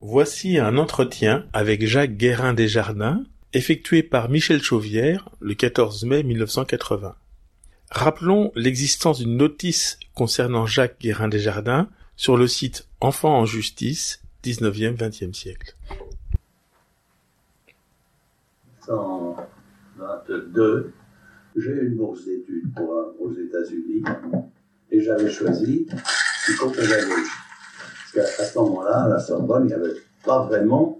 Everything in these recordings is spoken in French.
Voici un entretien avec Jacques Guérin-Desjardins, effectué par Michel Chauvière le 14 mai 1980. Rappelons l'existence d'une notice concernant Jacques Guérin-Desjardins sur le site Enfants en justice, 19e-20e siècle. 1922, j'ai une bourse d'études aux États-Unis et j'avais choisi psychopédagogie. Qu'à ce moment-là, à la Sorbonne, il n'y avait pas vraiment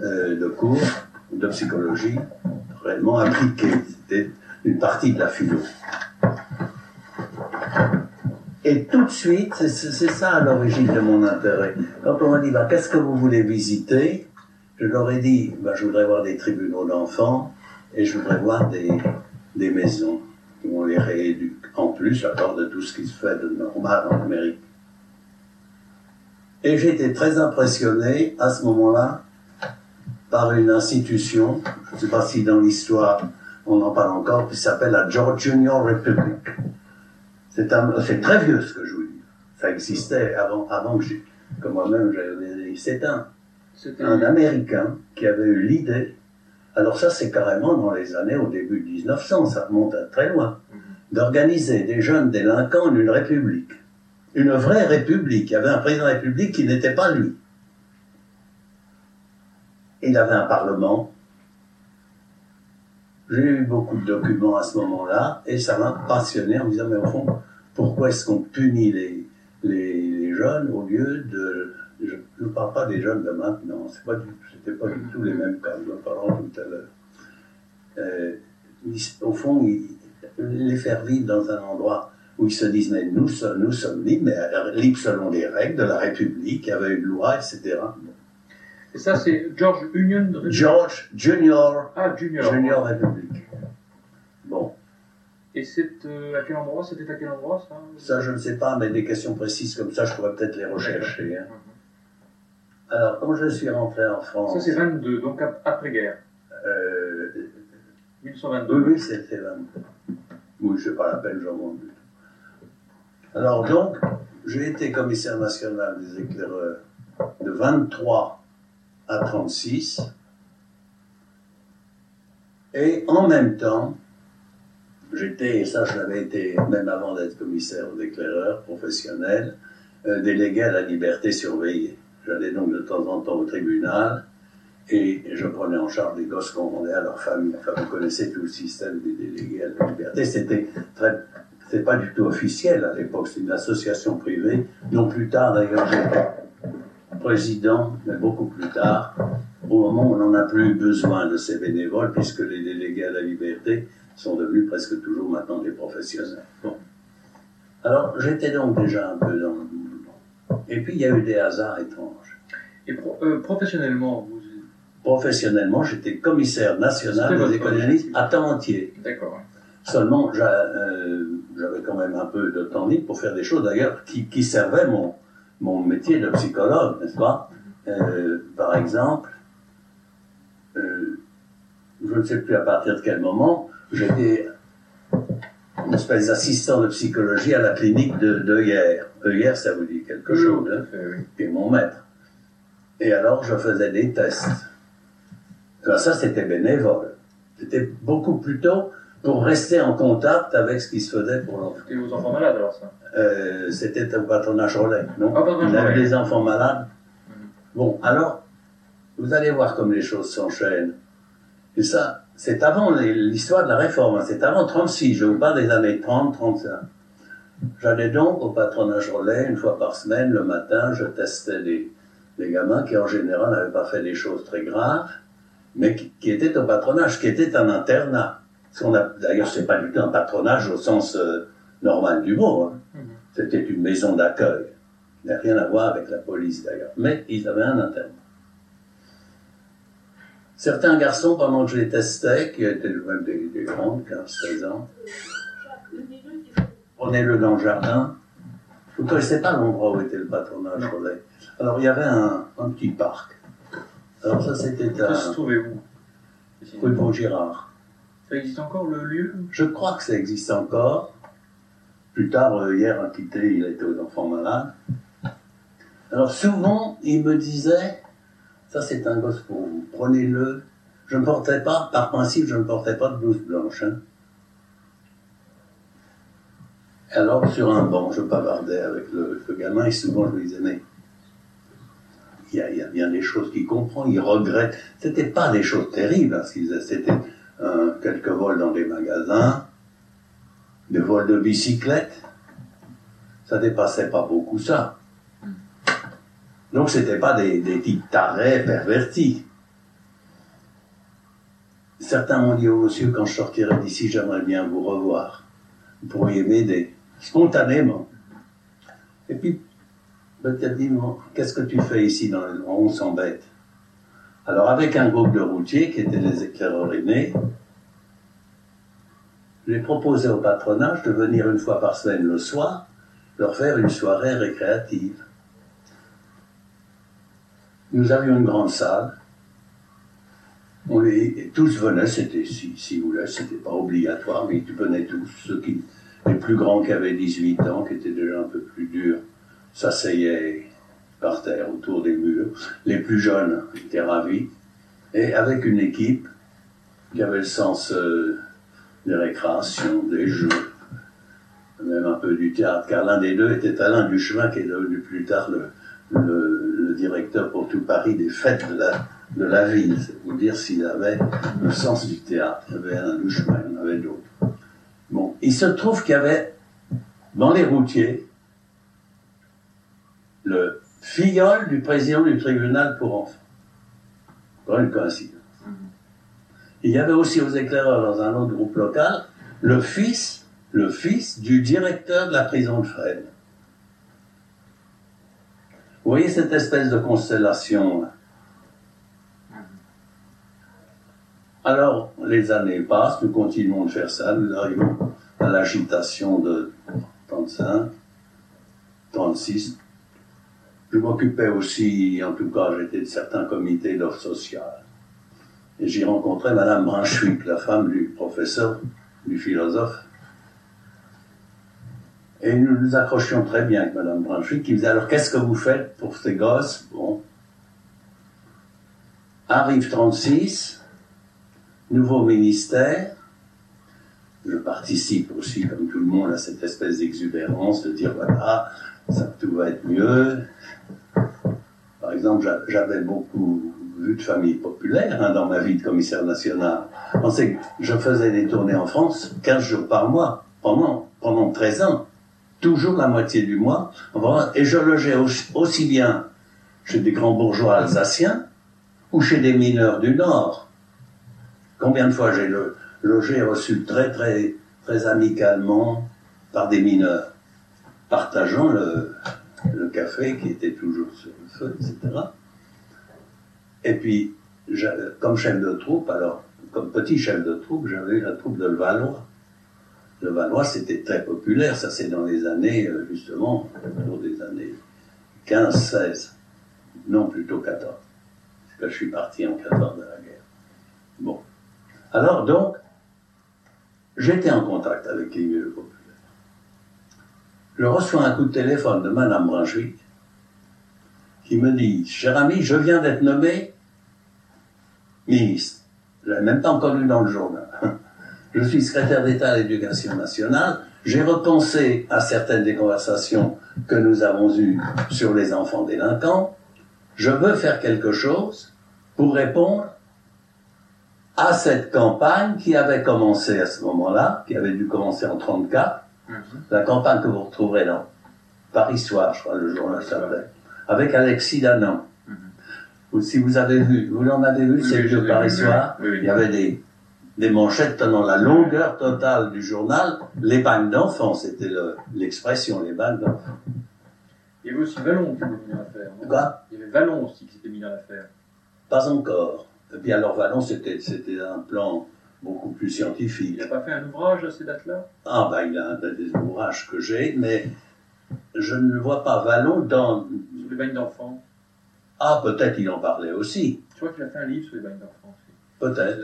euh, de cours de psychologie réellement appliqués. C'était une partie de la philo. Et tout de suite, c'est ça à l'origine de mon intérêt. Quand on m'a dit, bah, qu'est-ce que vous voulez visiter? Je leur ai dit, bah, je voudrais voir des tribunaux d'enfants et je voudrais voir des, des maisons où on les rééduque. En plus, à part de tout ce qui se fait de normal en Amérique. Et été très impressionné à ce moment-là par une institution, je ne sais pas si dans l'histoire on en parle encore, qui s'appelle la George Junior Republic. C'est très vieux ce que je vous dis. Ça existait avant, avant que, que moi-même j'avais. C'est un, un Américain qui avait eu l'idée. Alors ça, c'est carrément dans les années au début de 1900, ça remonte à très loin, mhm. d'organiser des jeunes délinquants en une république une vraie république. Il y avait un président de la République qui n'était pas lui. Il avait un parlement. J'ai eu beaucoup de documents à ce moment-là et ça m'a passionné en me disant, mais au fond, pourquoi est-ce qu'on punit les, jeunes au lieu de... Je ne parle pas des jeunes de maintenant, ce n'était pas, du tout les mêmes cas, nous en parlerons tout à l'heure. Euh, au fond, les faire vivre dans un endroit où ils se disent, mais nous, nous sommes libres, mais euh, libres selon les règles de la République, il y avait une loi, etc. Et ça, c'est George Union George Junior, ah, Junior. Junior République. Bon. Et c'est euh, à quel endroit? C'était à quel endroit ça? Ça, je ne sais pas, mais des questions précises comme ça, je pourrais peut-être les rechercher. Hein. Mhm. Alors, quand je suis rentré en France. Ça, c'est 22, donc après-guerre. Euh, 1922. Oui, oui, c'était 22. Oui, je sais pas la peine, j'en monte alors donc, j'ai été commissaire national des éclaireurs de 23 à 36. Et en même temps, j'étais, et ça je l'avais été même avant d'être commissaire aux éclaireurs professionnels, euh, délégué à la liberté surveillée. J'allais donc de temps en temps au tribunal et je prenais en charge des gosses qu'on rendait à leur famille. Enfin, vous connaissez tout le système des délégués à la liberté. C'était très, c'est pas du tout officiel à l'époque, c'est une association privée, dont plus tard d'ailleurs j'étais président, mais beaucoup plus tard, au moment où on n'en a plus besoin de ces bénévoles, puisque les délégués à la liberté sont devenus presque toujours maintenant des professionnels. Bon. Alors j'étais donc déjà un peu dans le mouvement. Et puis il y a eu des hasards étranges. Et euh, professionnellement, vous... Professionnellement, j'étais commissaire national des économistes à temps entier. D'accord. Seulement, euh, j'avais quand même un peu de temps libre pour faire des choses d'ailleurs qui, qui, servaient mon, mon métier de psychologue, n'est-ce pas? Euh, Par exemple, euh, je ne sais plus à partir de quel moment, j'étais une espèce d'assistant de psychologie à la clinique de, de hier. ça vous dit quelque chose, hein? oui. mon maître. Et alors, je faisais des tests. ça, c'était bénévole. C'était beaucoup plus tôt pour rester en contact avec ce qui se faisait pour l'enfant. Et vos enfants malades alors ça? Euh, C'était un patronage relais, non? Ah, Il avait des enfants malades. Mhm. Bon, alors, vous allez voir comme les choses s'enchaînent. Et ça, c'est avant l'histoire de la réforme, hein. c'est avant 36, je vous parle des années 30, 35. J'allais donc au patronage relais une fois par semaine, le matin, je testais des, des gamins qui en général n'avaient pas fait des choses très graves, mais qui, qui étaient au patronage, qui étaient en internat. D'ailleurs, c'est pas du tout un patronage au sens euh, normal du mot. Hein. Mhm. C'était une maison d'accueil. Il n'a rien à voir avec la police d'ailleurs. Mais ils avaient un interne. Certains garçons, pendant que je les testais, qui étaient même des, des grandes, 15-16 ans, prenez-le dans le jardin. Vous ne connaissez pas l'endroit où était le patronage Alors il y avait un, petit parc. Alors ça c'était un. se trouvez-vous Rue de Vaugirard. Ça existe encore le lieu? Je crois que ça existe encore. Plus tard, euh, hier, quitté, il était aux enfants malades. Alors souvent, il me disait, Ça, c'est un gosse pour vous. Prenez-le. Je ne portais pas, par principe, je ne portais pas de blouse blanche. hein. Alors, sur un banc, je bavardais avec le, gamin et souvent je lui disais, mais il y, a, a bien des choses qu'il comprend, il regrette. C'était pas des choses terribles, hein, ce qu'il quelques vols dans des magasins, des vols de bicyclettes. Ça dépassait pas beaucoup ça. Donc c'était pas des, des types tarés, pervertis. Certains m'ont dit, oh monsieur, quand je sortirai d'ici, j'aimerais bien vous revoir. Vous pourriez m'aider, spontanément. Et puis, petit, bon, qu'est-ce que tu fais ici dans le... On s'embête. Alors avec un groupe de routiers, qui étaient les éclaireurs aînés, j'ai proposé au patronage de venir une fois par semaine le soir, leur faire une soirée récréative. Nous avions une grande salle. On les, et tous venaient, c'était, si, si vous voulez, c'était pas obligatoire, mais ils venaient tous. Ceux qui, les plus grands qui avaient 18 ans, qui étaient déjà un peu plus durs, s'asseyaient par terre autour des murs. Les plus jeunes étaient ravis. Et avec une équipe qui avait le sens euh, des récréations, des jeux, même un peu du théâtre, car l'un des deux était Alain Duchemin, qui est devenu plus tard le, directeur pour tout Paris des fêtes de la, de la ville. C'est vous dire s'il avait le sens du théâtre. Il y avait Alain Duchemin, il y en avait d'autres. Bon, il se trouve qu'il y avait dans les routiers le filleul du président du tribunal pour enfants. Encore une coïncidence. Il y avait aussi aux éclaireurs dans un autre groupe local le fils, le fils du directeur de la prison de Fresnes. Vous voyez cette espèce de constellation là Alors, les années passent, nous continuons de faire ça, nous arrivons à l'agitation de 35, 36. Je m'occupais aussi, en tout cas, j'étais de certains comités d'offres sociales. Et j'y rencontrais Madame Brunswick, la femme du professeur, du philosophe. Et nous nous accrochions très bien avec Madame Brunswick, qui disait alors qu'est-ce que vous faites pour ces gosses? Bon. Arrive 36, nouveau ministère. Je participe aussi, comme tout le monde, à cette espèce d'exubérance de dire voilà, ça tout va être mieux. Par exemple, j'a- j'avais beaucoup vu de familles populaires hein, dans ma vie de commissaire national. On sait que je faisais des tournées en France 15 jours par mois pendant, pendant 13 ans. Toujours la moitié du mois. Et je logeais aussi, bien chez des grands bourgeois alsaciens ou chez des mineurs du Nord. Combien de fois j'ai logé reçu très, très, très amicalement par des mineurs, partageant le, café qui était toujours sur le feu, etc. Et puis, comme chef de troupe, alors, comme petit chef de troupe, j'avais la troupe de Levallois. Le Valois, c'était très populaire, ça c'est dans les années, euh, justement, autour des années 15, 16. Non, plutôt 14. Parce que je suis parti en 14 de la guerre. Bon. Alors, donc, j'étais en contact avec les milieux populaires. Je reçois un coup de téléphone de Madame Brunswick qui me dit, cher ami, je viens d'être nommé ministre. Je l'avais même pas encore lu dans le journal. Je suis secrétaire d'État à l'éducation nationale. J'ai repensé à certaines des conversations que nous avons eues sur les enfants délinquants. Je veux faire quelque chose pour répondre à cette campagne qui avait commencé à ce moment-là, qui avait dû commencer en 34, la campagne que vous retrouverez dans Paris Soir, je crois, le journal s'appelait, avec Alexis Danan. Ou Si vous avez vu, vous en avez vu, Oui, c'est de Paris vu, Soir, oui, oui. il y avait des, des manchettes tenant la longueur totale du journal, les bagnes d'enfants, c'était le- l'expression, les bagnes d'enfants. Il y avait aussi Vallon qui s'était mis dans l'affaire. Quoi? Il y avait Vallon aussi qui s'était mis dans l'affaire. Pas encore. Et puis alors Vallon, c'était un plan beaucoup plus scientifique. Il n'a pas fait un ouvrage à ces dates-là? Ah, ben, il a un des ouvrages que j'ai, mais je ne vois pas Vallon dans. Sur les bagnes d'enfants. Ah, peut-être il en parlait aussi. Je crois qu'il a fait un livre sur les bagnes d'enfants aussi. Peut-être.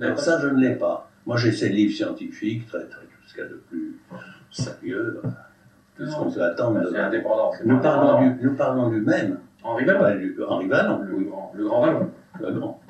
Alors ça, je ne l'ai pas. Moi, j'ai ces livres scientifiques, très, très, tout ce qu'il y a de plus sérieux. Tout ce qu'on peut attendre C'est indépendant. Nous parlons, du, nous parlons du même. Henri Vallon. Henri Vallon, Le grand, le grand Vallon. Le grand